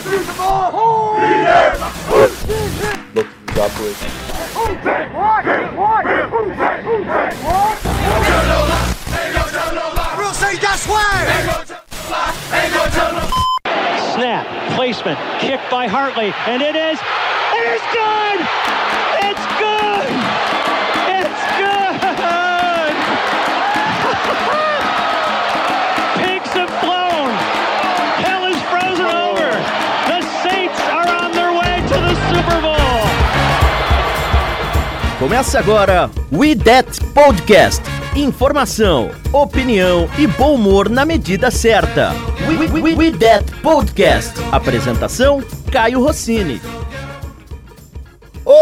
Look, drop away. Snap, placement, kick by Hartley, and it is, it is good! It's good! It's good! Começa agora We That Podcast. Informação, opinião e bom humor na medida certa. We, we, we, we That Podcast. Apresentação: Caio Rossini.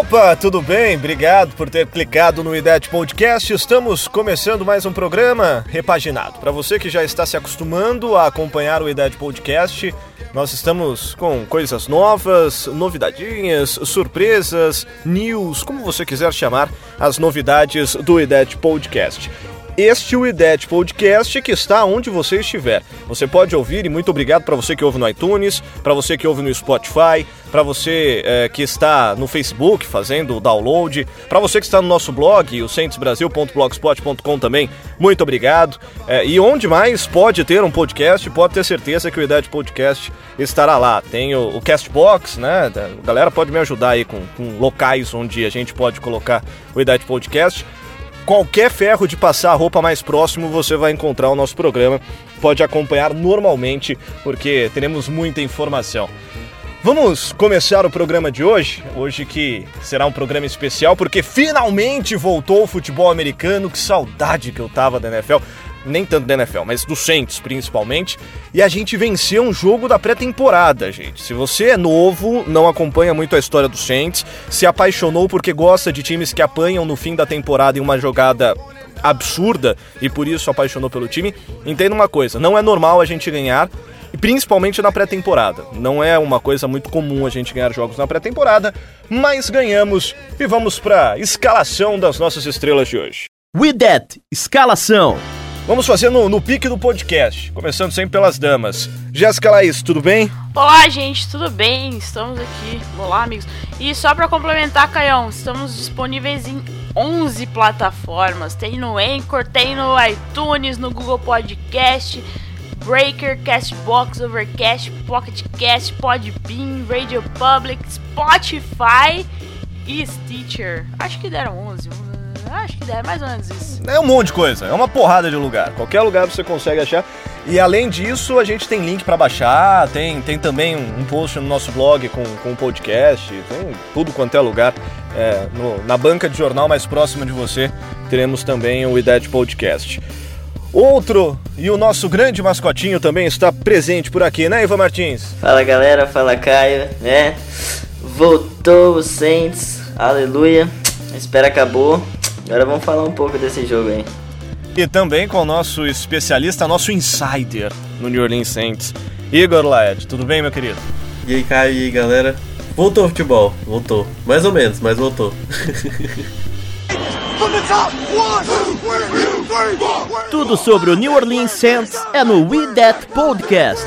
Opa, tudo bem? Obrigado por ter clicado no IDET Podcast. Estamos começando mais um programa repaginado. Para você que já está se acostumando a acompanhar o IDET Podcast, nós estamos com coisas novas, novidadinhas, surpresas, news, como você quiser chamar as novidades do IDET Podcast. Este é o IDET Podcast que está onde você estiver. Você pode ouvir e muito obrigado para você que ouve no iTunes, para você que ouve no Spotify, para você eh, que está no Facebook fazendo o download, para você que está no nosso blog, o centosbrasil.blogspot.com também, muito obrigado. Eh, e onde mais pode ter um podcast, pode ter certeza que o IDET Podcast estará lá. Tem o, o Castbox, né? A galera pode me ajudar aí com, com locais onde a gente pode colocar o IDET Podcast qualquer ferro de passar roupa mais próximo, você vai encontrar o nosso programa. Pode acompanhar normalmente, porque teremos muita informação. Vamos começar o programa de hoje, hoje que será um programa especial, porque finalmente voltou o futebol americano, que saudade que eu tava da NFL nem tanto da NFL, mas do Saints principalmente. E a gente venceu um jogo da pré-temporada, gente. Se você é novo, não acompanha muito a história do Saints, se apaixonou porque gosta de times que apanham no fim da temporada em uma jogada absurda e por isso apaixonou pelo time, entenda uma coisa: não é normal a gente ganhar. E principalmente na pré-temporada. Não é uma coisa muito comum a gente ganhar jogos na pré-temporada, mas ganhamos e vamos para escalação das nossas estrelas de hoje. We That Escalação. Vamos fazer no, no pique do podcast, começando sempre pelas damas. Jéssica Laís, tudo bem? Olá, gente, tudo bem? Estamos aqui. Olá, amigos. E só para complementar, Caião, estamos disponíveis em 11 plataformas. Tem no Anchor, tem no iTunes, no Google Podcast, Breaker, Castbox, Overcast, Pocket Cast, Podbean, Radio Public, Spotify e Stitcher. Acho que deram 11. Acho que deram mais ou menos isso. É um monte de coisa, é uma porrada de lugar. Qualquer lugar você consegue achar. E além disso, a gente tem link para baixar, tem, tem também um, post no nosso blog com, com um podcast, tem tudo quanto é lugar. É, no, na banca de jornal mais próxima de você, teremos também o IDET Podcast. Outro e o nosso grande mascotinho também está presente por aqui, né, Ivan Martins? Fala galera, fala Caio, né? Voltou o Saints, aleluia. A espera acabou. Agora vamos falar um pouco desse jogo aí. E também com o nosso especialista, nosso insider no New Orleans Saints, Igor Laed. Tudo bem, meu querido? E aí, Caio, e aí, galera? Voltou o futebol, voltou. Mais ou menos, mas voltou. Tudo sobre o New Orleans Saints é no We That Podcast.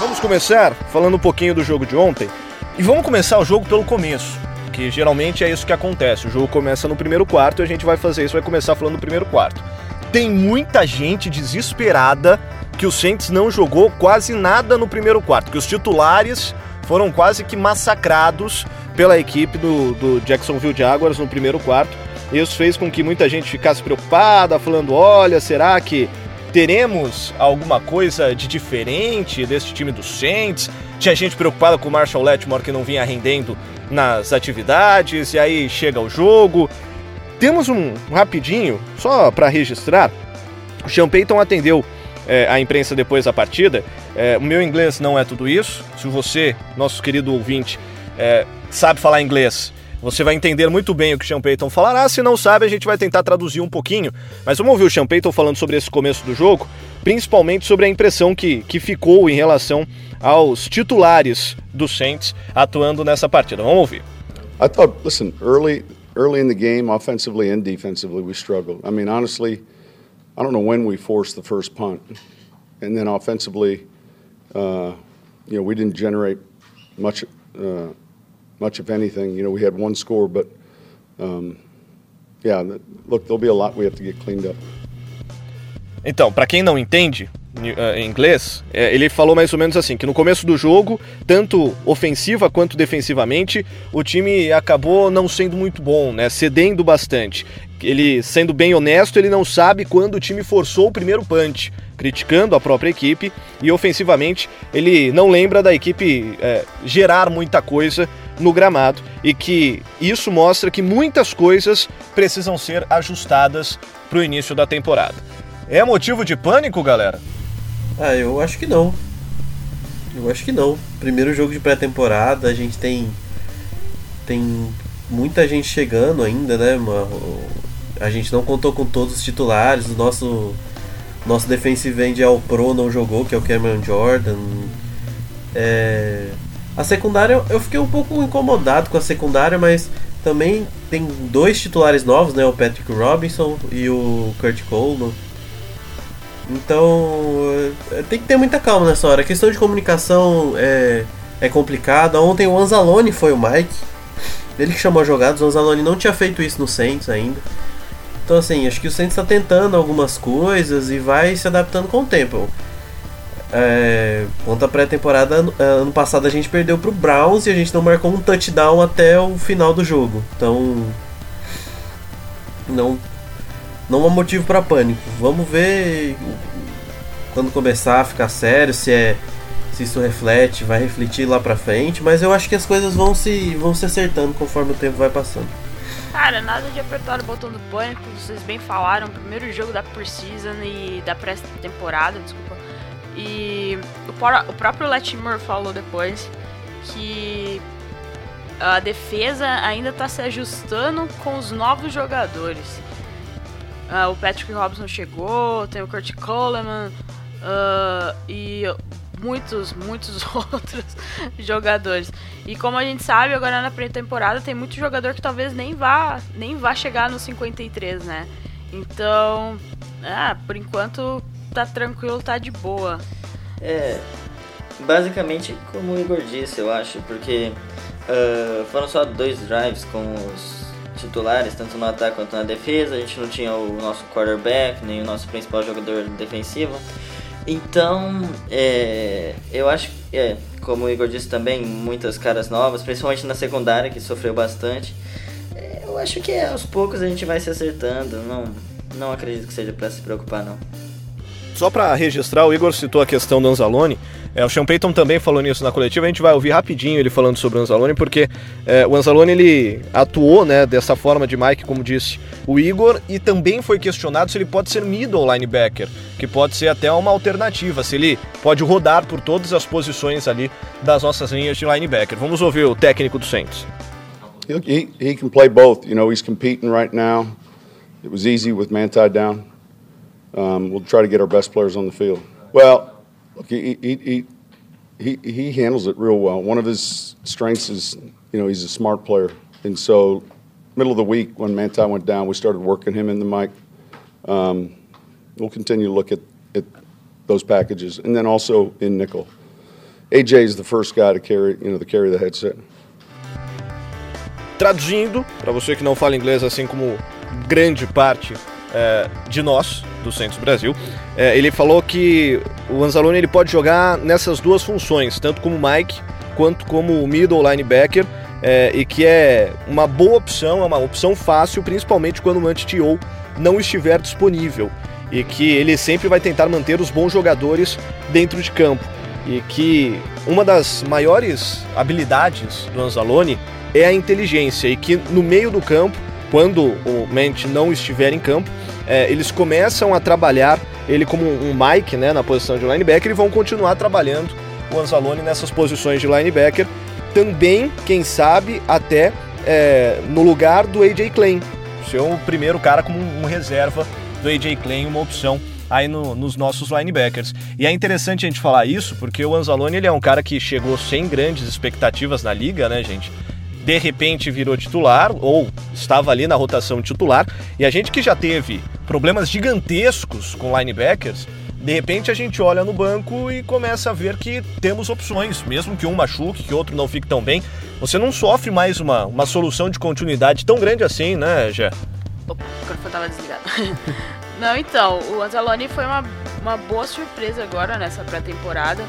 Vamos começar falando um pouquinho do jogo de ontem. E vamos começar o jogo pelo começo, que geralmente é isso que acontece. O jogo começa no primeiro quarto e a gente vai fazer isso, vai começar falando do primeiro quarto. Tem muita gente desesperada que o Saints não jogou quase nada no primeiro quarto, que os titulares foram quase que massacrados pela equipe do, do Jacksonville Jaguars no primeiro quarto. Isso fez com que muita gente ficasse preocupada, falando: olha, será que teremos alguma coisa de diferente desse time do Saints? Tinha gente preocupada com o Marshall Letmore que não vinha rendendo nas atividades, e aí chega o jogo. Temos um rapidinho, só para registrar: o Sean Payton atendeu é, a imprensa depois da partida. É, o meu inglês não é tudo isso. Se você, nosso querido ouvinte, é, sabe falar inglês, você vai entender muito bem o que o Sean Payton falará. Se não sabe, a gente vai tentar traduzir um pouquinho. Mas vamos ouvir o Sean Payton falando sobre esse começo do jogo, principalmente sobre a impressão que, que ficou em relação aos titulares do Saints atuando nessa partida. Vamos ouvir. I thought, listen, early, early in the game, offensively and defensively, we struggled. I mean, honestly, I don't know when we forced the first punt, and then offensively, Uh, you know, we didn't generate much, uh, much of anything. You know, we had one score, but um, yeah, look, there'll be a lot we have to get cleaned up. Então, para quem não entende em inglês, é, ele falou mais ou menos assim, que no começo do jogo, tanto ofensiva quanto defensivamente, o time acabou não sendo muito bom, né, cedendo bastante. Ele, sendo bem honesto, ele não sabe quando o time forçou o primeiro punch, criticando a própria equipe, e ofensivamente ele não lembra da equipe é, gerar muita coisa no gramado e que isso mostra que muitas coisas precisam ser ajustadas para o início da temporada. É motivo de pânico, galera? Ah, eu acho que não. Eu acho que não. Primeiro jogo de pré-temporada, a gente tem tem muita gente chegando ainda, né? A gente não contou com todos os titulares. O nosso nosso defensive end ao pro não jogou, que é o Cameron Jordan. É... A secundária, eu fiquei um pouco incomodado com a secundária, mas também tem dois titulares novos, né? O Patrick Robinson e o Kurt Coleman. Então, é, tem que ter muita calma nessa hora. A questão de comunicação é, é complicada. Ontem o Anzalone foi o Mike. Ele que chamou a jogada. O Anzalone não tinha feito isso no Saints ainda. Então, assim, acho que o Saints está tentando algumas coisas e vai se adaptando com o tempo. É, a pré-temporada, ano, é, ano passado a gente perdeu pro Browns e a gente não marcou um touchdown até o final do jogo. Então, não, não há motivo para pânico. Vamos ver quando começar a ficar sério se é se isso reflete, vai refletir lá pra frente, mas eu acho que as coisas vão se vão se acertando conforme o tempo vai passando. Cara, nada de apertar o botão do pânico, vocês bem falaram, primeiro jogo da Precision e da pré-temporada, desculpa. E o, o próprio Latimer falou depois que a defesa ainda está se ajustando com os novos jogadores. Uh, o Patrick Robinson chegou, tem o Kurt Coleman uh, e muitos, muitos outros jogadores. E como a gente sabe, agora na pré-temporada tem muito jogador que talvez nem vá, nem vá chegar no 53, né? Então, ah, por enquanto tá tranquilo, tá de boa. É, basicamente como o Igor disse, eu acho, porque uh, foram só dois drives com os titulares, tanto no ataque quanto na defesa. A gente não tinha o nosso quarterback, nem o nosso principal jogador defensivo. Então, é, eu acho que, é, como o Igor disse também, muitas caras novas, principalmente na secundária, que sofreu bastante. É, eu acho que aos poucos a gente vai se acertando. Não, não acredito que seja para se preocupar, não. Só para registrar, o Igor citou a questão do Anzalone. É, o Sean Payton também falou nisso na coletiva. A gente vai ouvir rapidinho ele falando sobre o Anzalone, porque é, o Anzalone ele atuou né, dessa forma de Mike, como disse o Igor, e também foi questionado se ele pode ser middle linebacker, que pode ser até uma alternativa, se ele pode rodar por todas as posições ali das nossas linhas de linebacker. Vamos ouvir o técnico do Saints. He, he can play both. You know, he's competing right now. It was easy with Manti down. Um, we'll try to get our best players on the field. Well, Look, he, he, he, he, handles it real well. One of his strengths is, you know, he's a smart player. And so, middle of the week when Manti went down, we started working him in the mic. Um, we'll continue to look at, at those packages. And then also in nickel. AJ is the first guy to carry, you know, to carry the headset. Traduzindo, para você que não fala inglês assim como grande parte é, de nós, do Santos Brasil, é, ele falou que o Anzalone ele pode jogar nessas duas funções, tanto como Mike quanto como middle linebacker, é, e que é uma boa opção, é uma opção fácil, principalmente quando o anti-TO não estiver disponível, e que ele sempre vai tentar manter os bons jogadores dentro de campo, e que uma das maiores habilidades do Anzalone é a inteligência, e que no meio do campo, quando o Mente não estiver em campo, é, eles começam a trabalhar ele como um Mike né, na posição de linebacker e vão continuar trabalhando o Anzalone nessas posições de linebacker. Também, quem sabe, até é, no lugar do AJ Klein. Ser o primeiro cara como um, reserva do AJ Klein, uma opção aí no, nos nossos linebackers. E é interessante a gente falar isso, porque o Anzalone ele é um cara que chegou sem grandes expectativas na liga, né, gente? De repente virou titular ou estava ali na rotação titular. E a gente que já teve problemas gigantescos com linebackers, de repente a gente olha no banco e começa a ver que temos opções, mesmo que um machuque, que outro não fique tão bem. Você não sofre mais uma, uma solução de continuidade tão grande assim, né, Gé? Opa, o microfone tava desligado. não, então, o Anzalone foi uma, uma boa surpresa agora nessa pré-temporada.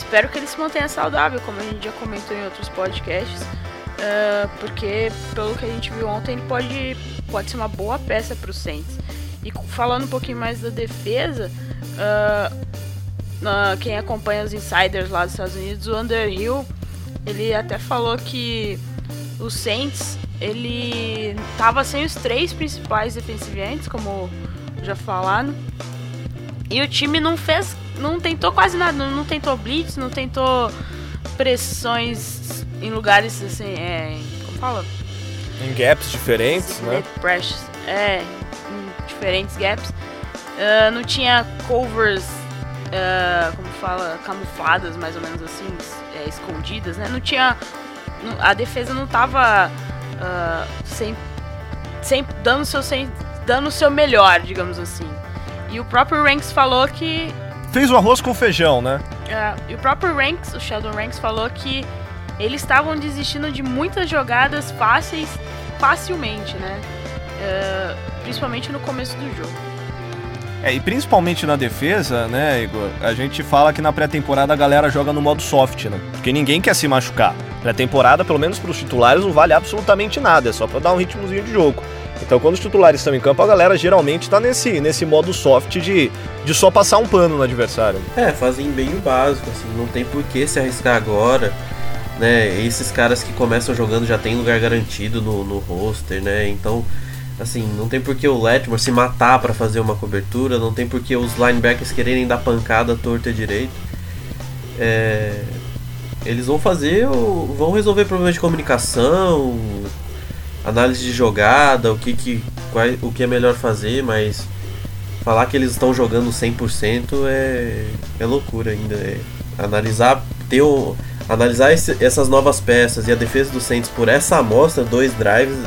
Espero que ele se mantenha saudável, como a gente já comentou em outros podcasts. Uh, porque, pelo que a gente viu ontem, ele pode, pode ser uma boa peça para o Saints. E falando um pouquinho mais da defesa, uh, uh, quem acompanha os insiders lá dos Estados Unidos, o Underhill, ele até falou que o Saints ele tava sem os três principais defensivantes, como já falaram. E o time não fez, não tentou quase nada, não, não tentou blitz, não tentou pressões em lugares assim, é, como fala? Em gaps diferentes, né? Pressures, é, diferentes gaps. Uh, não tinha covers, uh, como fala, camufladas, mais ou menos assim, é, escondidas, né? Não tinha. A defesa não tava uh, sem, sem, dando, seu, sem, dando o seu melhor, digamos assim. E o próprio Ranks falou que. Fez o arroz com feijão, né? e o próprio Ranks, o Sheldon Ranks, falou que eles estavam desistindo de muitas jogadas fáceis facilmente, né? principalmente no começo do jogo. É, e principalmente na defesa, né, Igor? A gente fala que na pré-temporada a galera joga no modo soft, né? Porque ninguém quer se machucar. Pré-temporada, pelo menos para os titulares, não vale absolutamente nada, é só para dar um ritmozinho de jogo. Então, quando os titulares estão em campo, a galera geralmente está nesse, nesse modo soft de, de só passar um pano no adversário. É, fazem bem o básico, assim, não tem por que se arriscar agora. Né? Esses caras que começam jogando já tem lugar garantido no, no roster, né? Então, Assim, não tem por que o Letmore se matar para fazer uma cobertura, não tem por que os linebackers quererem dar pancada torta direito. É, eles vão fazer, vão resolver problemas de comunicação, análise de jogada, o que, que, qual, o que é melhor fazer, mas falar que eles estão jogando 100% é, é loucura ainda. É analisar, ter analisar esse, essas novas peças e a defesa do Saints por essa amostra, dois drives,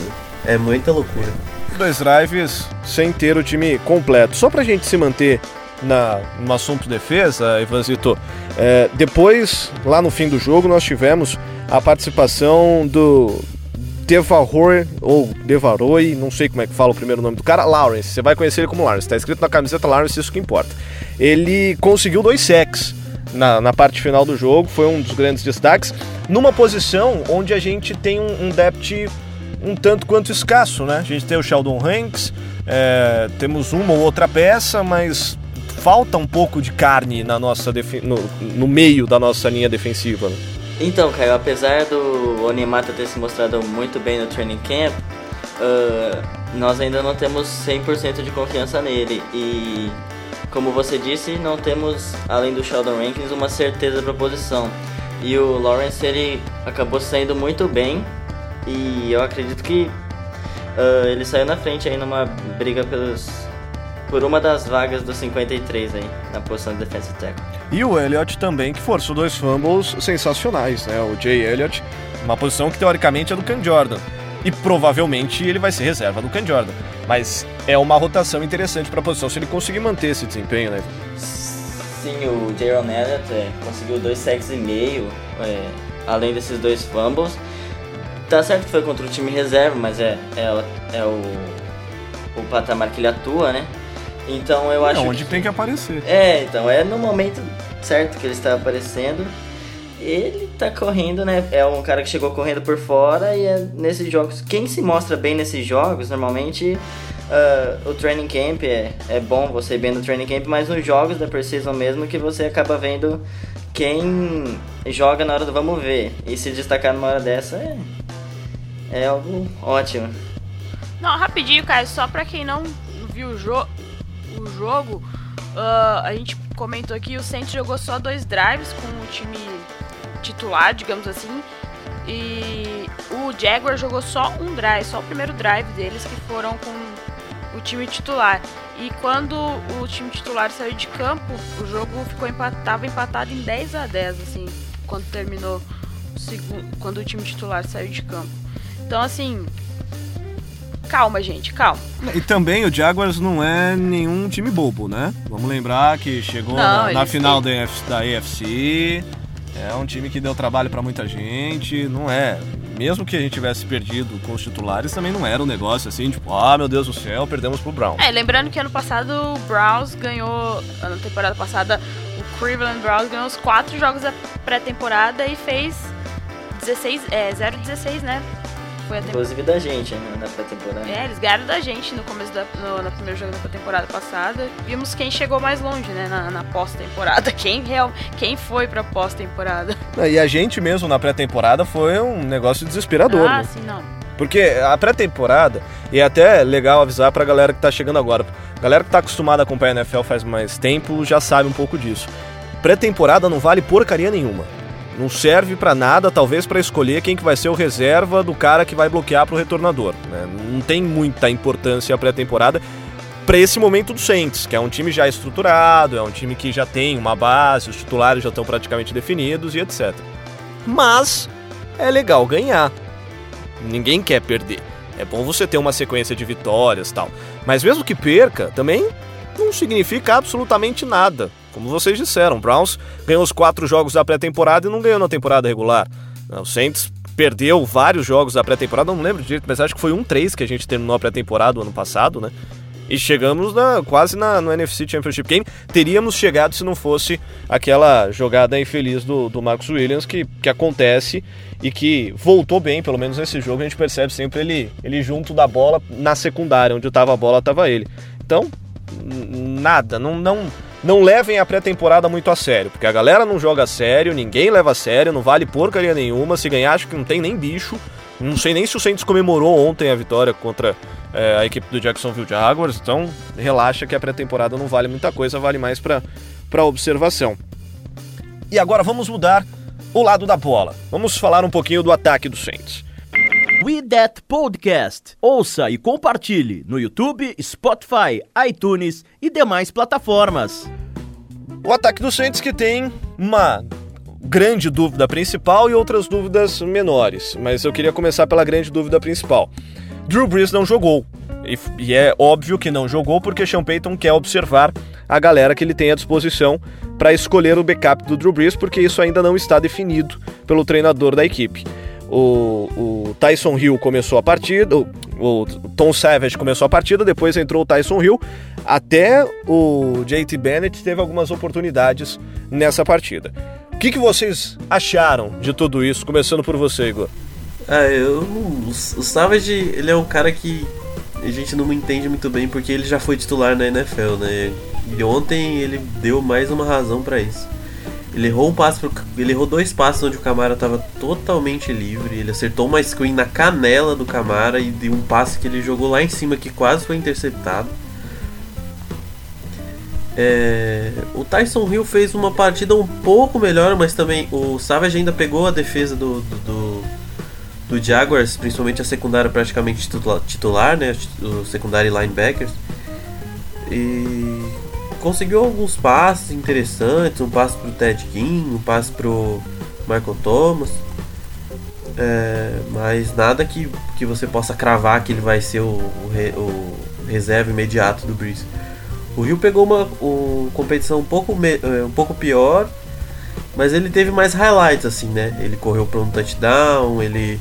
é muita loucura dois drives sem ter o time completo. Só pra gente se manter na, no assunto defesa, Ivanzito, é, depois, lá no fim do jogo, nós tivemos a participação do Devaror, ou Devaroi, não sei como é que fala o primeiro nome do cara, Lawrence. Você vai conhecer ele como Lawrence, tá escrito na camiseta Lawrence, isso que importa. Ele conseguiu dois sacks na, na parte final do jogo, foi um dos grandes destaques, numa posição onde a gente tem um, um depth um tanto quanto escasso, né? A gente tem o Sheldon Hanks, é, temos uma ou outra peça, mas falta um pouco de carne na nossa no, no meio da nossa linha defensiva. Né? Então, Caio, apesar do Onimata ter se mostrado muito bem no training camp, uh, nós ainda não temos 100% de confiança nele e, como você disse, não temos, além do Sheldon Rankins, uma certeza para posição. E o Lawrence ele acabou saindo muito bem e eu acredito que uh, ele saiu na frente aí numa briga pelos, por uma das vagas dos 53 aí, na posição de defensive tackle. E o Elliott também, que forçou dois fumbles sensacionais, né? O Jay Elliott, uma posição que teoricamente é do Ken Jordan. E provavelmente ele vai ser reserva do Ken Jordan. Mas é uma rotação interessante para a posição se ele conseguir manter esse desempenho, né? Sim, o Jaron Elliott é, conseguiu dois sacks e meio, é, além desses dois fumbles. Tá certo que foi contra o time reserva, mas é, é, é o, o patamar que ele atua, né? Então eu acho. É onde que, tem que aparecer. É, então é no momento certo que ele está aparecendo. Ele tá correndo, né? É um cara que chegou correndo por fora e é nesses jogos. Quem se mostra bem nesses jogos, normalmente uh, o training camp é, é bom você ir bem no training camp, mas nos jogos da Precision mesmo que você acaba vendo quem joga na hora do vamos ver. E se destacar numa hora dessa é, é algo ótimo. Não, rapidinho, cara, só pra quem não viu o, jo o jogo, uh, a gente comentou aqui, o Saints jogou só dois drives com o time titular, digamos assim, e o Jaguar jogou só um drive, só o primeiro drive deles que foram com o time titular. E quando o time titular saiu de campo, o jogo ficou empatado, empatado em 10 a 10, assim, quando terminou quando o time titular saiu de campo. Então, assim, calma, gente, calma. E também o Jaguars não é nenhum time bobo, né? Vamos lembrar que chegou Não, na, na final da, AFC, da AFC. É um time que deu trabalho pra muita gente. Não é. Mesmo que a gente tivesse perdido com os titulares, também não era um negócio assim, tipo, ah, meu Deus do céu, perdemos pro Brown. É, lembrando que ano passado o Browns ganhou, na temporada passada, o Cleveland Browns ganhou os quatro jogos da pré-temporada e fez 16, é, 0-16, né? Foi a temporada. Inclusive da gente, né, na pré-temporada. É, eles ganharam da gente no começo da no, no primeiro jogo da temporada passada. Vimos quem chegou mais longe, né, na, na pós-temporada. Quem real, quem foi pra pós-temporada. E a gente mesmo na pré-temporada foi um negócio desesperador, Ah, né? sim, não. Porque a pré-temporada, e é até legal avisar pra galera que tá chegando agora. Galera que tá acostumada a acompanhar a NFL faz mais tempo já sabe um pouco disso. Pré-temporada não vale porcaria nenhuma. Não serve pra nada, talvez pra escolher quem que vai ser o reserva do cara que vai bloquear pro retornador. né? Não tem muita importância a pré-temporada pra esse momento do Saints, que é um time já estruturado, é um time que já tem uma base, os titulares já estão praticamente definidos e etc. Mas é legal ganhar. Ninguém quer perder. É bom você ter uma sequência de vitórias tal. Mas mesmo que perca, também não significa absolutamente nada. Como vocês disseram, Browns ganhou os quatro jogos da pré-temporada e não ganhou na temporada regular. O Saints perdeu vários jogos da pré-temporada, não lembro direito, mas acho que foi um 3 que a gente terminou a pré-temporada ano passado, né? E chegamos na, quase na, no NFC Championship Game. Teríamos chegado se não fosse aquela jogada infeliz do, do Marcus Williams que, que acontece e que voltou bem, pelo menos nesse jogo a gente percebe sempre ele, ele junto da bola na secundária, onde estava a bola estava ele. Então, nada, não, não, não levem a pré-temporada muito a sério, porque a galera não joga a sério, ninguém leva a sério, não vale porcaria nenhuma. Se ganhar, acho que não tem nem bicho. Não sei nem se o Saints comemorou ontem a vitória contra é, a equipe do Jacksonville Jaguars, então relaxa que a pré-temporada não vale muita coisa, vale mais para observação. E agora vamos mudar o lado da bola. Vamos falar um pouquinho do ataque do Saints. We That Podcast. Ouça e compartilhe no YouTube, Spotify, iTunes e demais plataformas. O ataque do Saints que tem uma grande dúvida principal e outras dúvidas menores, mas eu queria começar pela grande dúvida principal. Drew Brees não jogou. E, e é óbvio que não jogou porque Sean Payton quer observar a galera que ele tem à disposição para escolher o backup do Drew Brees, porque isso ainda não está definido pelo treinador da equipe. O, o Tyson Hill começou a partida, o, o Tom Savage começou a partida, depois entrou o Tyson Hill, até o JT Bennett teve algumas oportunidades nessa partida. O que, que vocês acharam de tudo isso? Começando por você, Igor. Ah, eu. O Savage, ele é um cara que a gente não entende muito bem porque ele já foi titular na NFL, né? E ontem ele deu mais uma razão pra isso. Ele errou um passo pro, ele errou dois passos onde o Camara estava totalmente livre. Ele acertou uma screen na canela do Camara e deu um passe que ele jogou lá em cima que quase foi interceptado. É, o Tyson Hill fez uma partida um pouco melhor, mas também o Savage ainda pegou a defesa do, do, do, do Jaguars, principalmente a secundária praticamente titula- titular, né? O secundário linebackers. E conseguiu alguns passes interessantes, um passe pro Ted King, um passe pro Michael Thomas. É, mas nada que, que você possa cravar que ele vai ser o, o, o reserva imediato do Breeze. O Rio pegou uma, uma competição um pouco, me- eh, um pouco pior, mas ele teve mais highlights assim, né? Ele correu para um touchdown, ele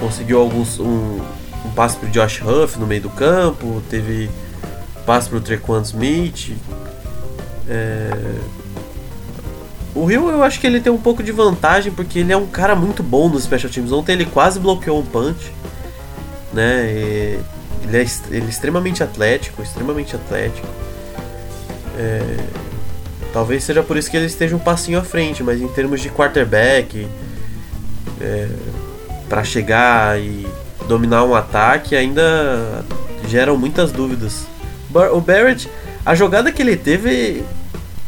conseguiu alguns um, um passe pro Josh Huff no meio do campo, teve passe pro Trequan Smith. É, O Rio eu acho que ele tem um pouco de vantagem porque ele é um cara muito bom nos special teams. Ontem ele quase bloqueou um punch, né? Ele é, ele é extremamente atlético, extremamente atlético. É, talvez seja por isso que ele esteja um passinho à frente, mas em termos de quarterback, é, para chegar e dominar um ataque, ainda geram muitas dúvidas. O Barrett, a jogada que ele teve,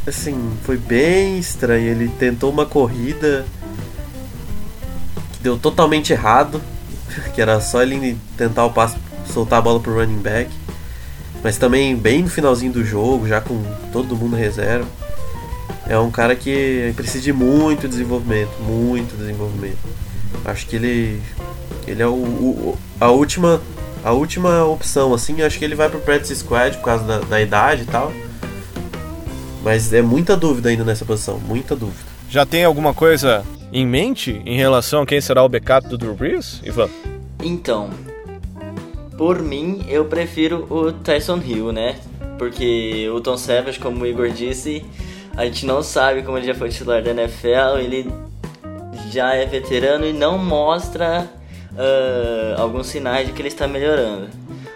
assim, foi bem estranha. Ele tentou uma corrida que deu totalmente errado, que era só ele tentar o passe, soltar a bola pro running back. Mas também bem no finalzinho do jogo, já com todo mundo reserva. É um cara que precisa de muito desenvolvimento, muito desenvolvimento. Acho que ele ele é o, o- a última a última opção, assim. Eu acho que ele vai pro practice squad por causa da, da idade e tal. Mas é muita dúvida ainda nessa posição, muita dúvida. Já tem alguma coisa em mente em relação a quem será o backup do Drew Brees, Ivan? Então, por mim, eu prefiro o Tyson Hill, né? Porque o Tom Savage, como o Igor disse, a gente não sabe como ele já foi titular da NFL, ele já é veterano e não mostra uh, alguns sinais de que ele está melhorando.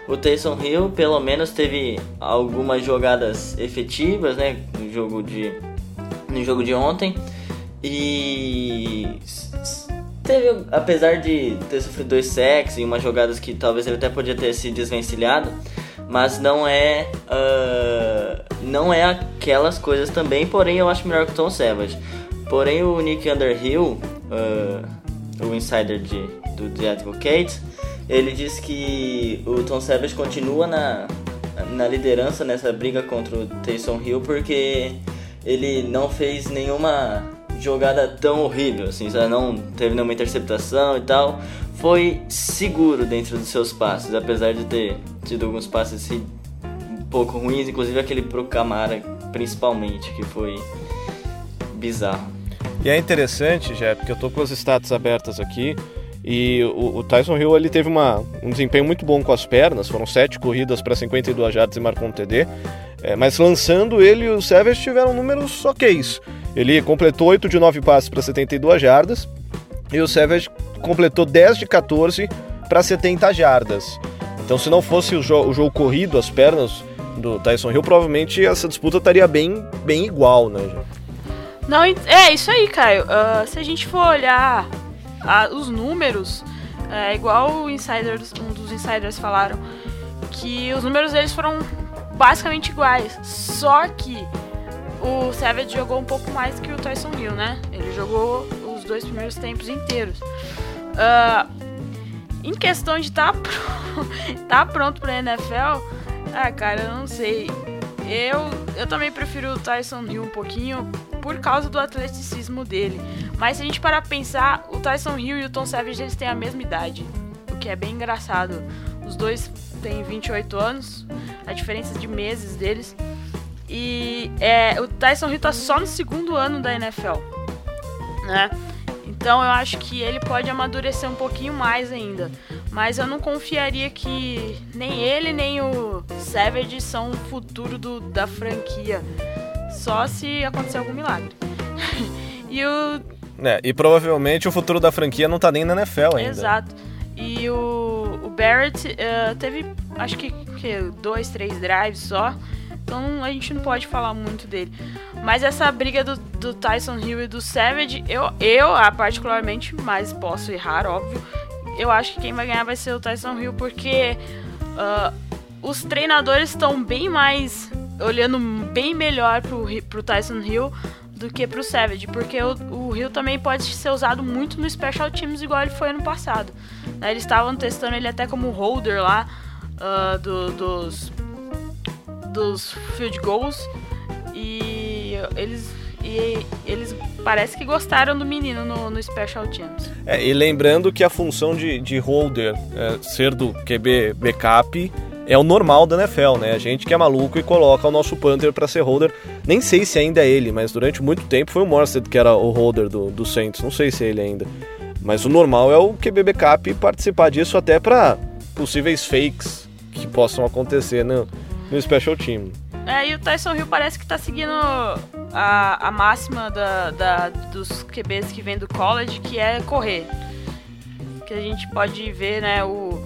O Taysom Hill, pelo menos, teve algumas jogadas efetivas, né, no jogo de no jogo de ontem e teve, apesar de ter sofrido dois sacks e umas jogadas que talvez ele até podia ter se desvencilhado, mas não é uh, não é aquelas coisas também. Porém, eu acho melhor que o Tom Savage. Porém, o Nick Underhill, uh, o insider de, do The Advocate, ele diz que o Tom Savage continua na, na liderança nessa briga contra o Taysom Hill porque ele não fez nenhuma jogada tão horrível, assim, não teve nenhuma interceptação e tal. Foi seguro dentro dos seus passes, apesar de ter tido alguns passes um pouco ruins, inclusive aquele pro Camara, principalmente, que foi bizarro. E é interessante, já, porque eu tô com as stats abertas aqui. E o, o, Tyson Hill ele teve uma, um desempenho muito bom com as pernas, foram sete corridas para 52 jardas e marcou um TD. É, mas lançando ele e o Savage tiveram números ok. Ele completou 8 de 9 passes para 72 jardas e o Savage completou 10 de 14 para 70 jardas. Então, se não fosse o, jo o jogo corrido, as pernas do Tyson Hill, provavelmente essa disputa estaria bem, bem igual, né? Não, é isso aí, Caio. Uh, se a gente for olhar uh, os números, é igual insiders, um dos insiders falaram, que os números deles foram basicamente iguais. Só que o Savage jogou um pouco mais que o Tyson Hill, né? Ele jogou os dois primeiros tempos inteiros. Uh, em questão de estar tá, tá pronto pra NFL, ah, cara, eu não sei. Eu, eu também prefiro o Tyson Hill um pouquinho por causa do atleticismo dele. Mas se a gente parar pra pensar, o Tyson Hill e o Tom Savage eles têm a mesma idade, o que é bem engraçado. Os dois têm 28 anos, a diferença de meses deles. E é, o Tyson Hill tá só no segundo ano da NFL, né? Então eu acho que ele pode amadurecer um pouquinho mais ainda. Mas eu não confiaria que nem ele nem o Savage são o futuro do, da franquia. Só se acontecer algum milagre. e o. É, e provavelmente o futuro da franquia não tá nem na NFL ainda. Exato. E o, o Barrett uh, teve, acho que, que dois, três drives só. Então a gente não pode falar muito dele. Mas essa briga do, do Tyson Hill e do Savage, eu, eu ah, particularmente, mas posso errar, óbvio. Eu acho que quem vai ganhar vai ser o Tyson Hill, porque uh, os treinadores estão bem mais. Olhando bem melhor pro, pro Tyson Hill do que pro Savage, porque o, o Hill também pode ser usado muito no Special Teams, igual ele foi ano passado. Né, eles estavam testando ele até como holder lá uh, do, dos dos field goals e eles e eles parece que gostaram do menino no, no Special Teams. É, e lembrando que a função de, de holder é, ser do QB backup é o normal da NFL, né? A gente que é maluco e coloca o nosso punter para ser holder. Nem sei se ainda é ele, mas durante muito tempo foi o Morstead que era o holder do, do Saints. Não sei se é ele ainda. Mas o normal é o QB backup participar disso até para possíveis fakes que possam acontecer no, no Special Team. É, e o Tyson Hill parece que tá seguindo a, a máxima da, da, dos QBs que vem do college, que é correr. Que a gente pode ver, né, o,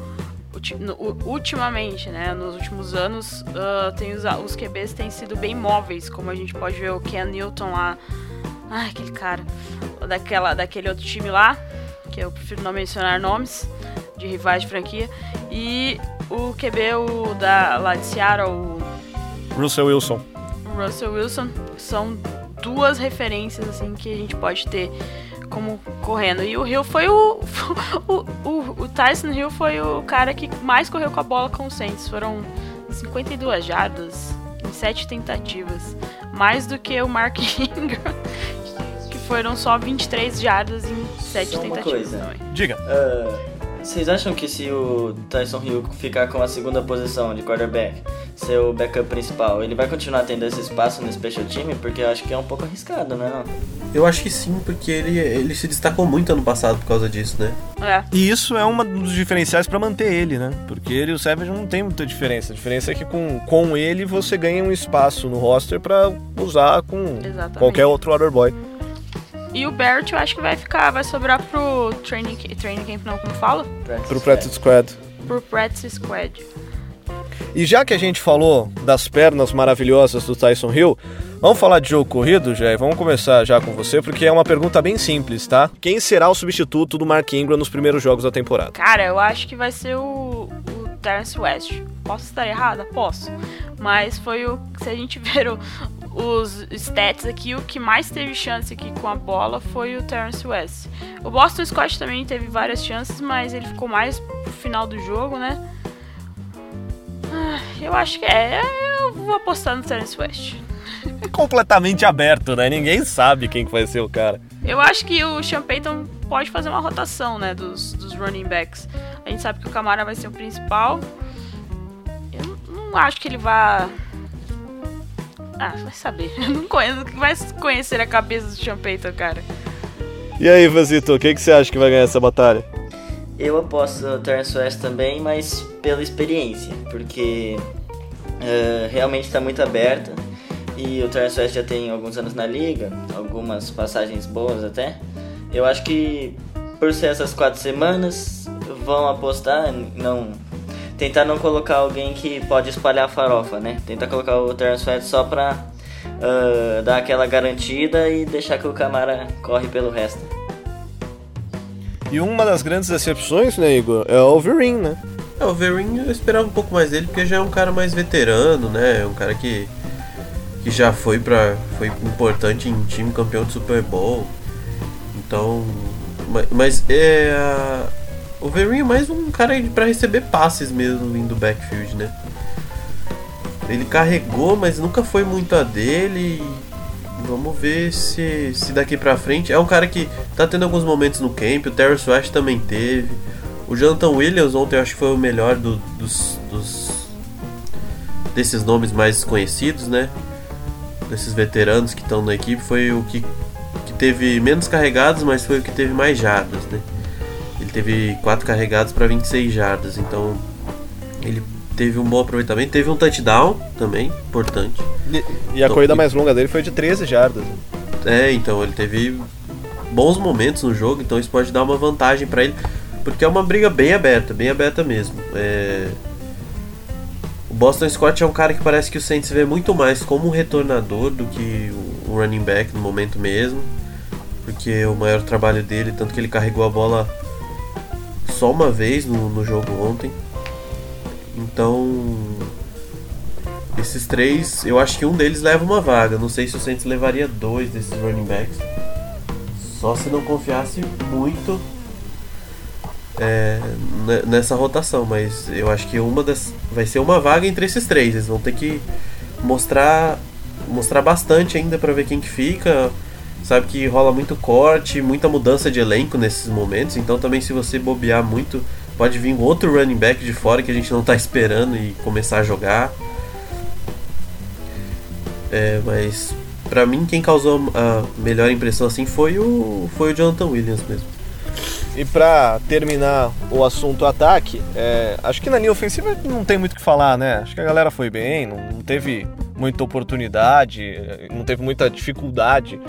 o ultimamente, né, nos últimos anos, uh, tem os, os QBs têm sido bem móveis, como a gente pode ver o Ken Newton lá, ah, aquele cara, daquela, daquele outro time lá, que eu prefiro não mencionar nomes, de rivais de franquia, e o QB o da, lá de Seattle, o Russell Wilson. Russell Wilson são duas referências assim que a gente pode ter como correndo. E o Hill foi o, o, o, o Tyson Hill foi o cara que mais correu com a bola com o Saints. Foram 52 jardas em 7 tentativas. Mais do que o Mark Ingram, que foram só 23 jardas em 7 só tentativas. Uma coisa. Diga. Uh Vocês acham que se o Tyson Hill ficar com a segunda posição de quarterback, ser o backup principal, ele vai continuar tendo esse espaço no special team? Porque eu acho que é um pouco arriscado, né? Eu acho que sim, porque ele, ele se destacou muito ano passado por causa disso, né? É. E isso é um dos diferenciais para manter ele, né? Porque ele e o Savage não tem muita diferença. A diferença é que com, com ele você ganha um espaço no roster para usar com Exatamente. qualquer outro waterboy. E o Barrett eu acho que vai ficar, vai sobrar pro training, training camp, não, como fala? Pro practice squad. Pro practice squad. E já que a gente falou das pernas maravilhosas do Tyson Hill, vamos falar de jogo corrido, Jé? Vamos começar já com você, porque é uma pergunta bem simples, tá? Quem será o substituto do Mark Ingram nos primeiros jogos da temporada? Cara, eu acho que vai ser o, o Terrence West. Posso estar errada? Posso. Mas foi o. Se a gente ver o- os stats aqui, o que mais teve chance aqui com a bola foi o Terrence West. O Boston Scott também teve várias chances, mas ele ficou mais pro final do jogo, né? Ah, eu acho que é. Eu vou apostar no Terrence West. É completamente aberto, né? Ninguém sabe quem que vai ser o cara. Eu acho que o Sean Payton pode fazer uma rotação, né, dos, dos running backs. A gente sabe que o Camara vai ser o principal. Eu não não acho que ele vá... Ah, vai saber. Eu não conheço, vai conhecer a cabeça do Sean Payton, cara. E aí, Vasito, quem que você acha que vai ganhar essa batalha? Eu aposto no Terrence West também, mas pela experiência, porque eh, realmente está muito aberta e o Terrence West já tem alguns anos na liga, algumas passagens boas até. Eu acho que por ser essas quatro semanas vão apostar, não tentar não colocar alguém que pode espalhar farofa, né? Tentar colocar o Terrence West só pra ah, dar aquela garantida e deixar que o Camara corre pelo resto. E uma das grandes decepções, né, Igor, é o Overeem, né? É, o Verin eu esperava um pouco mais dele, porque já é um cara mais veterano, né? É um cara que, que já foi para foi importante em time campeão de Super Bowl. Então, ma- mas é o Verin é mais um cara para receber passes mesmo vindo do backfield, né? Ele carregou, mas nunca foi muito a dele. Vamos ver se, se daqui pra frente. É um cara que tá tendo alguns momentos no camp. O Terrence West também teve. O Jonathan Williams ontem eu acho que foi o melhor do- dos, dos- desses nomes mais conhecidos, né? Desses veteranos que estão na equipe. Foi o que, que teve menos carregados, mas foi o que teve mais jardas, né? Ele teve 4 carregados para 26 jardas. Então ele teve um bom aproveitamento. Teve um touchdown também, importante. E, e a Tô- corrida mais longa dele foi de 13 jardas. É, então ele teve bons momentos no jogo, então isso pode dar uma vantagem pra ele, porque é uma briga bem aberta, bem aberta mesmo. É, O Boston Scott é um cara que parece que o Saints vê muito mais como um retornador do que o running back no momento mesmo, porque o maior trabalho dele, tanto que ele carregou a bola só uma vez no, no jogo ontem. Então, esses três, eu acho que um deles leva uma vaga. Não sei se o Saints levaria dois desses running backs. Só se não confiasse muito é, ne- nessa rotação. Mas eu acho que uma das. Vai ser uma vaga entre esses três. Eles vão ter que mostrar. Mostrar bastante ainda pra ver quem que fica. Sabe que rola muito corte, muita mudança de elenco nesses momentos. Então também se você bobear muito, pode vir outro running back de fora que a gente não tá esperando e começar a jogar. É, mas pra mim quem causou a melhor impressão assim foi o foi o Jonathan Williams mesmo. E pra terminar o assunto ataque, é, acho que na linha ofensiva não tem muito o que falar, né? Acho que a galera foi bem, não, não teve muita oportunidade, não teve muita dificuldade.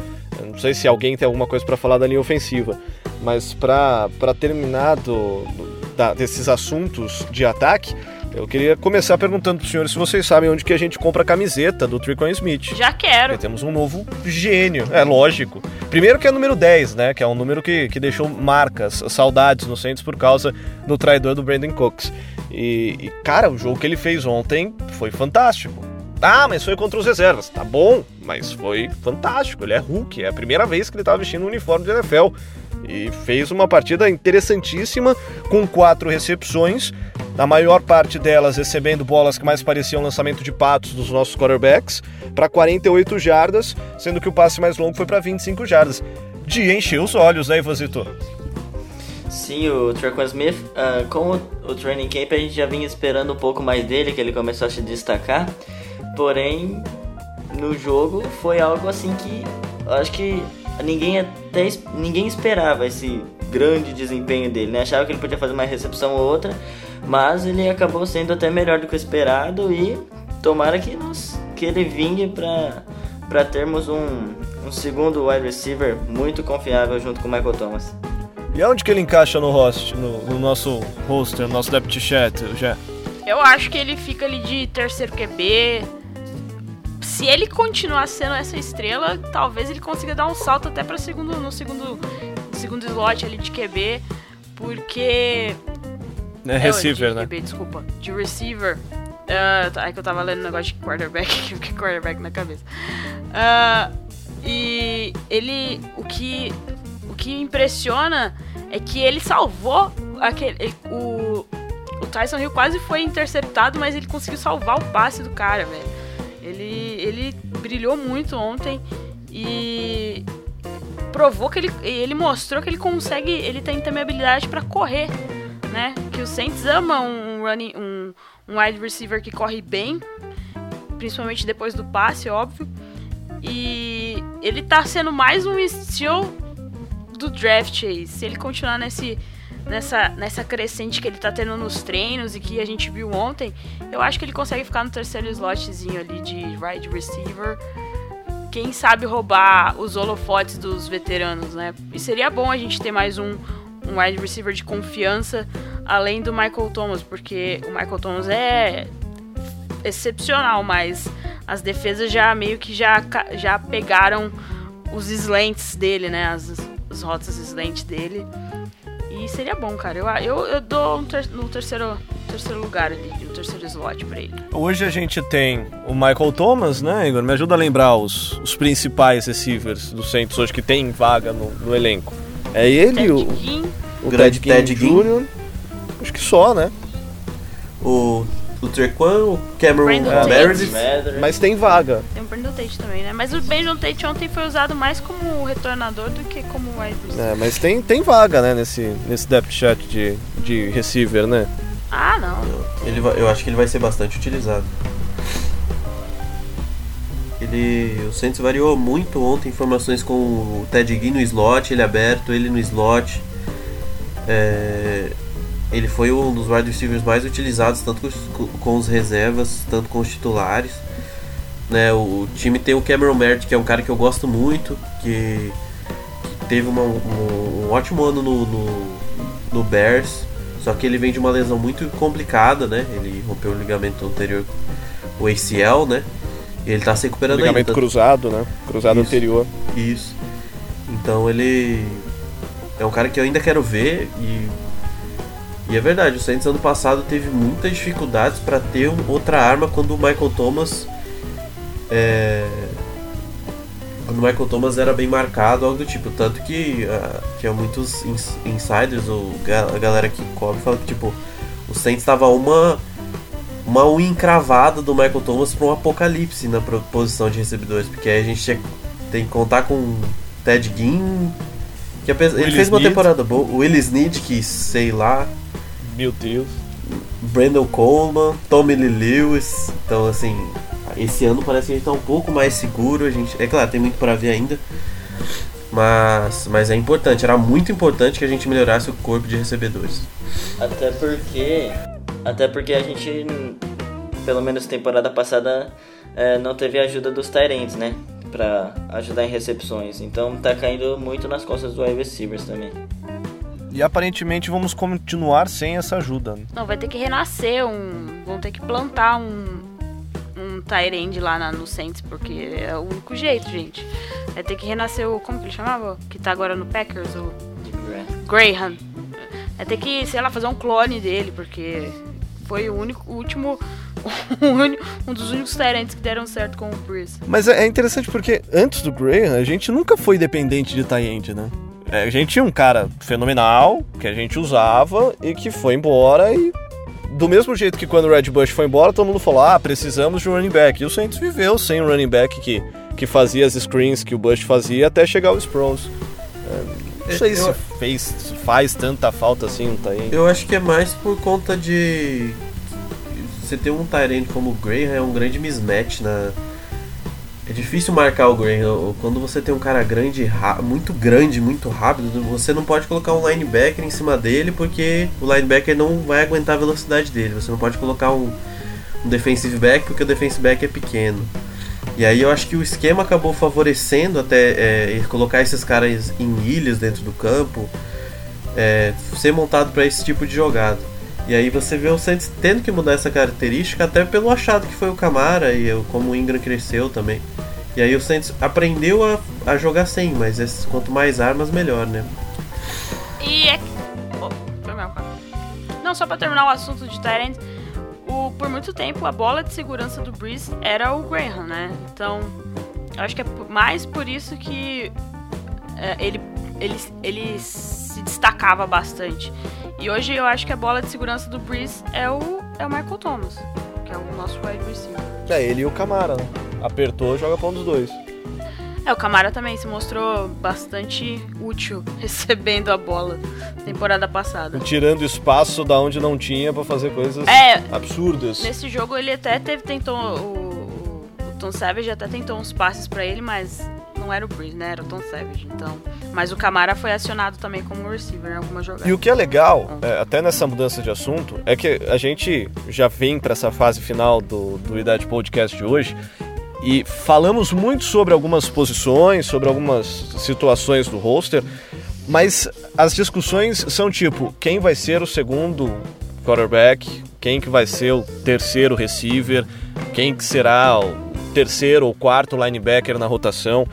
Eu não sei se alguém tem alguma coisa pra falar da linha ofensiva, mas pra terminar do, do- da- desses assuntos de ataque, eu queria começar perguntando pros senhores se vocês sabem onde que a gente compra a camiseta do Tricon Smith. Já quero. Porque temos um novo gênio, é lógico. Primeiro que é o número 10, né? Que é um número que, que deixou marcas, saudades no Saints por causa do traidor do Brandon Cooks. E, e, cara, o jogo que ele fez ontem foi fantástico. Ah, mas foi contra os reservas. Tá bom, mas foi fantástico. Ele é Hulk, é a primeira vez que ele tava vestindo um uniforme de NFL. E fez uma partida interessantíssima, com quatro recepções, na maior parte delas recebendo bolas que mais pareciam lançamento de patos dos nossos quarterbacks, para 48 jardas, sendo que o passe mais longo foi para 25 jardas. De encher os olhos, né, Ivozito? Sim, o Traquan Smith, uh, com o, o training camp a gente já vinha esperando um pouco mais dele, que ele começou a se destacar. Porém, no jogo foi algo assim que acho que ninguém até ninguém esperava esse grande desempenho dele, né? Achava que ele podia fazer uma recepção ou outra, mas ele acabou sendo até melhor do que o esperado e tomara que nos que ele vingue para para termos um, um segundo wide receiver muito confiável junto com o Michael Thomas. E aonde que ele encaixa no host, no, no nosso roster, no nosso depth chat, já? Eu acho que ele fica ali de terceiro QB. Se ele continuar sendo essa estrela, talvez ele consiga dar um salto até para segundo no segundo segundo slot ali de QB, porque é receiver, de né? QB, desculpa, de receiver. Uh, é que eu tava lendo um negócio de quarterback, que quarterback na cabeça. Uh, e ele, o que o que impressiona é que ele salvou aquele. o, o Tyson Hill quase foi interceptado, mas ele conseguiu salvar o passe do cara, velho. Ele, ele brilhou muito ontem e provou que ele, ele mostrou que ele consegue, ele tem também habilidade para correr, né? Que o Saints ama um running, um, um wide receiver que corre bem, principalmente depois do passe, óbvio. E ele tá sendo mais um estilo do draft aí. Se ele continuar nesse, nessa, nessa crescente que ele tá tendo nos treinos e que a gente viu ontem, eu acho que ele consegue ficar no terceiro slotzinho ali de wide receiver. Quem sabe roubar os holofotes dos veteranos, né? E seria bom a gente ter mais um, um wide receiver de confiança além do Michael Thomas, porque o Michael Thomas é excepcional, mas as defesas já meio que já, já pegaram os slants dele, né? As, as rotas slant dele. E seria bom, cara. Eu, eu, eu dou um ter, no terceiro, terceiro lugar ali, no terceiro slot pra ele. Hoje a gente tem o Michael Thomas, né, Igor? Me ajuda a lembrar os, os principais receivers do Saints hoje que tem vaga no, no elenco. É ele, Ted o, o grande Ted Ted Jr. Acho que só, né? O, o Trequan, o Cameron uh. Meredith. Mas tem vaga. tem o Brandon Tate também, né? Mas o Brandon Tate ontem foi usado mais como retornador do que como wide receiver. É, mas tem, tem vaga, né, nesse, nesse depth chat de, de receiver, né? Ah, não. Ele vai- eu acho que ele vai ser bastante utilizado. Ele, o Saints variou muito ontem informações com o Ted Ginn no slot, ele aberto, ele no slot. É, ele foi um dos wide receivers mais utilizados, tanto com os, com os reservas, tanto com os titulares. Né, o, o time tem o Cameron Merritt, que é um cara que eu gosto muito, que, que teve uma- um, um ótimo ano no, no, no Bears. Só que ele vem de uma lesão muito complicada, né? Ele rompeu o ligamento anterior, o ACL, né? E ele tá se recuperando Ligamento ainda. cruzado, né? Cruzado Isso. anterior. Isso. Então ele é um cara que eu ainda quero ver e e é verdade, o Saints ano passado teve muitas dificuldades para ter outra arma quando o Michael Thomas é, quando o Michael Thomas era bem marcado, algo do tipo, tanto que ah, tinha muitos ins- insiders, ou ga- a galera que cobre fala que tipo o Saints estava uma uma unha encravada do Michael Thomas para um apocalipse na posição de recebedores, porque aí a gente tinha, tem que contar com Ted Ginn, que apesar, ele fez uma temporada boa, o Willie Snead, que sei lá, Meu Deus. Brandon Coleman, Tommy Lee Lewis, então assim, esse ano parece que a gente tá um pouco mais seguro, a gente, é claro, tem muito para ver ainda, mas, mas é importante, era muito importante que a gente melhorasse o corpo de recebedores. Até porque. Até porque a gente, pelo menos temporada passada, é, não teve a ajuda dos Tyrants, né? Pra ajudar em recepções. Então tá caindo muito nas costas do wide receivers também. E aparentemente vamos continuar sem essa ajuda. né? Não, vai ter que renascer um. Vão ter que plantar um. Um Tyrande lá na- no Saints, porque é o único jeito, gente. Vai ter que renascer o. Como que ele chamava? Que tá agora no Packers? O Graham. Vai ter que, sei lá, fazer um clone dele, porque foi o único, o último. um dos únicos Tyrants que deram certo com o Breeze. Mas é é interessante porque antes do Graham, a gente nunca foi dependente de tie-end, né? É, A gente tinha um cara fenomenal, que a gente usava e que foi embora e... Do mesmo jeito que quando o Red Bush foi embora, todo mundo falou, ah, precisamos de um running back. E o Saints viveu sem um running back que, que fazia as screens que o Bush fazia até chegar o Sproles. É, Não sei Eu- se fez, se faz tanta falta assim um Tyrande. Eu acho que é mais por conta de. Você ter um Tyrant como o Graham é um grande mismatch na. É difícil marcar o Graham. Quando você tem um cara grande, ra- muito grande, muito rápido, você não pode colocar um linebacker em cima dele porque o linebacker não vai aguentar a velocidade dele. Você não pode colocar um, um defensive back porque o defensive back é pequeno. E aí eu acho que o esquema acabou favorecendo até é, colocar esses caras em ilhas dentro do campo, é, ser montado para esse tipo de jogada. E aí você vê o Saints tendo que mudar essa característica até pelo achado que foi o Camara e eu- como o Ingram cresceu também. E aí o Saints aprendeu a, a jogar sem, mas esse- quanto mais armas, melhor, né? E é. Oh, foi mal, cara. Não, só pra terminar o assunto de Tyrant, o por muito tempo a bola de segurança do Breeze era o Graham, né? Então, eu acho que é mais por isso que é, ele, ele, ele se destacava bastante. E hoje eu acho que a bola de segurança do Breeze é o, é o Michael Thomas, que é o nosso wide receiver. É ele e o Camara, né? Apertou, joga pra um dos dois. É, o Camara também se mostrou bastante útil recebendo a bola na temporada passada. Tirando espaço da onde não tinha pra fazer coisas É, absurdas. Nesse jogo ele até teve, tentou. O, o- Tom Savage até tentou uns passes pra ele, mas não era o Breeze, né? Era o Tom Savage. Então. Mas o Camara foi acionado também como receiver em alguma jogada. E o que é legal, é, até nessa mudança de assunto, é que a gente já vem para essa fase final do, do Idade Podcast de hoje e falamos muito sobre algumas posições, sobre algumas situações do roster, mas as discussões são tipo, quem vai ser o segundo quarterback, quem que vai ser o terceiro receiver, quem que será o terceiro ou quarto linebacker na rotação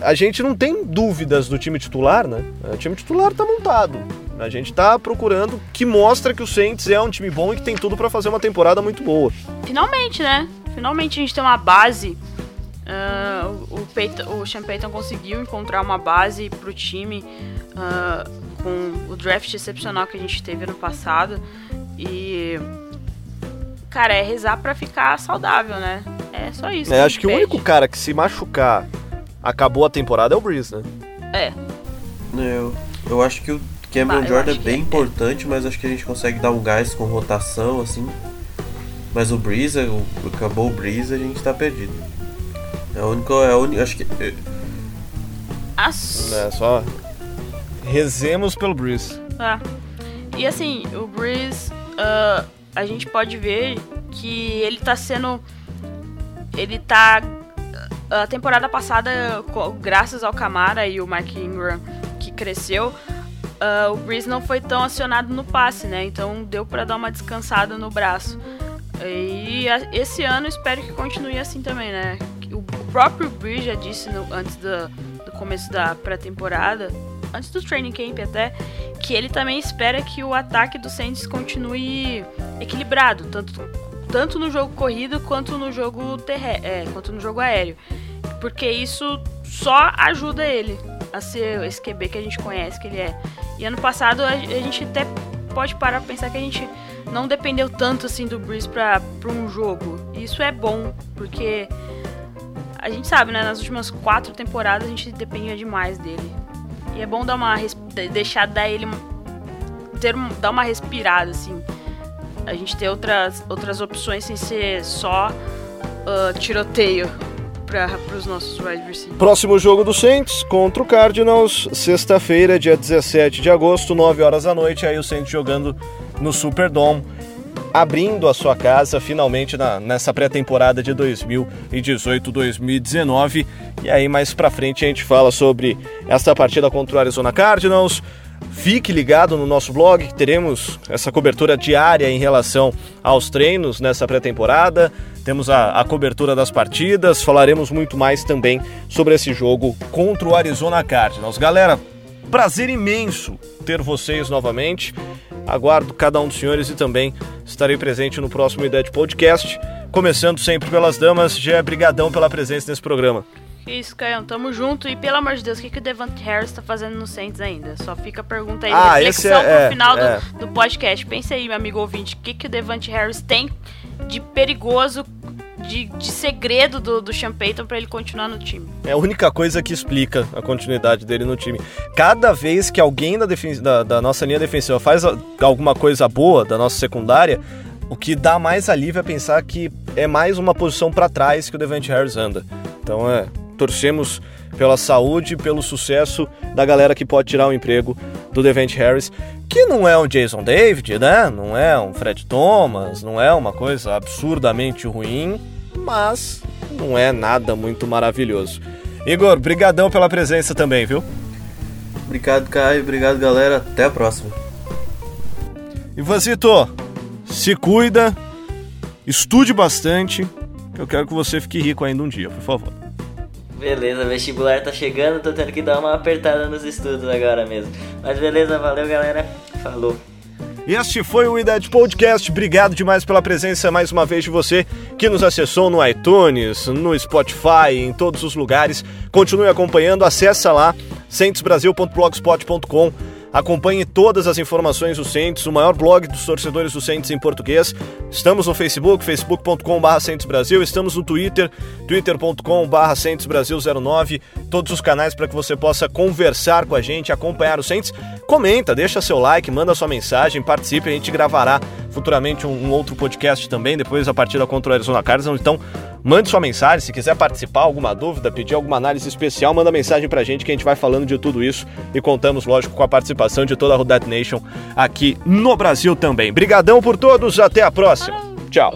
a gente não tem dúvidas do time titular, né? O time titular tá montado. A gente tá procurando que mostra que o Saints é um time bom e que tem tudo para fazer uma temporada muito boa. Finalmente, né? Finalmente a gente tem uma base. Ah, o, Peyton, o Sean Payton conseguiu encontrar uma base pro time ah, com o draft excepcional que a gente teve ano passado. E. Cara, é rezar pra ficar saudável, né? É só isso. É, acho que o único cara que se machucar acabou a temporada é o Breeze, né? É. Eu, eu acho que o Cameron Ah, eu Jordan é bem é. importante, mas acho que a gente consegue dar um gás com rotação, assim. Mas o Breeze, o, acabou o Breeze, a gente tá perdido. É o único, é o único, acho que... é, As... É só rezemos pelo Breeze. É. E assim, o Breeze, ah, a gente pode ver que ele tá sendo. Ele tá. A temporada passada, graças ao Camara e o Mark Ingram, que cresceu, ah, o Breeze não foi tão acionado no passe, né? Então deu pra dar uma descansada no braço. E a- esse ano espero que continue assim também, né? O o próprio Breeze já disse no- antes do, do começo da pré-temporada, antes do training camp até, que ele também espera que o ataque do Saints continue equilibrado, tanto, tanto no jogo corrido quanto no jogo terre é, quanto no jogo aéreo. Porque isso só ajuda ele a ser esse QB que a gente conhece que ele é. E ano passado a, gente até pode parar pra pensar que a gente não dependeu tanto assim do Breeze pra, pra um jogo. E isso é bom, porque a gente sabe, né? Nas últimas quatro temporadas a gente dependia demais dele. E é bom dar uma deixar dar ele ter dar uma respirada assim. A gente ter outras outras opções sem ser só ah, tiroteio para os nossos wide receivers. Próximo jogo do Saints contra o Cardinals, sexta-feira, dia 17 de agosto, 9 horas da noite. Aí o Saints jogando no Superdome, abrindo a sua casa finalmente na- nessa pré-temporada de 2018-2019. E aí mais pra frente a gente fala sobre esta partida contra o Arizona Cardinals. Fique ligado no nosso blog, teremos essa cobertura diária em relação aos treinos nessa pré-temporada. Temos a, a cobertura das partidas, falaremos muito mais também sobre esse jogo contra o Arizona Cardinals. Galera, prazer imenso ter vocês novamente. Aguardo cada um dos senhores e também estarei presente no próximo Idade Podcast. Começando sempre pelas damas, já brigadão pela presença nesse programa. Isso, Caião, tamo junto. E pelo amor de Deus, o que, que o Devante Harris tá fazendo no Saints ainda? Só fica a pergunta aí, Ah, reflexão é- pro é, final é. Do, do podcast. Pensa aí, meu amigo ouvinte, o que, que o Devante Harris tem de perigoso de, de segredo do, do Sean Payton pra ele continuar no time. É a única coisa que explica a continuidade dele no time. Cada vez que alguém da, da, da nossa linha defensiva faz alguma coisa boa da nossa secundária, o que dá mais alívio é pensar que é mais uma posição para trás que o Devante Harris anda. Então é, torcemos pela saúde e pelo sucesso da galera que pode tirar o emprego do Devante Harris, que não é um Jason David, né? Não é um Fred Thomas, não é uma coisa absurdamente ruim, mas não é nada muito maravilhoso. Igor, brigadão pela presença também, viu? Obrigado, Caio. Obrigado, galera. Até a próxima. Ivanzito, se cuida, estude bastante, que eu quero que você fique rico ainda um dia, por favor. Beleza, vestibular tá chegando, tô tendo que dar uma apertada nos estudos agora mesmo. Mas beleza, valeu galera, falou. Este foi o IDED Podcast. Obrigado demais pela presença mais uma vez de você que nos acessou no iTunes, no Spotify, em todos os lugares. Continue acompanhando, acessa lá centesbrasil.blogspot.com Acompanhe todas as informações do Saints, o maior blog dos torcedores do Saints em português. Estamos no Facebook, facebook.com.br Brasil. Estamos no Twitter, twitter.com.br Brasil09. Todos os canais para que você possa conversar com a gente, acompanhar o Saints. Comenta, deixa seu like, manda sua mensagem, participe. A gente gravará futuramente um, um outro podcast também, depois a partida contra o Arizona Cardinals. Então, Mande sua mensagem, se quiser participar, alguma dúvida, pedir alguma análise especial, manda mensagem pra gente que a gente vai falando de tudo isso e contamos, lógico, com a participação de toda a Rudat Nation aqui no Brasil também. Brigadão por todos, até a próxima. Tchau.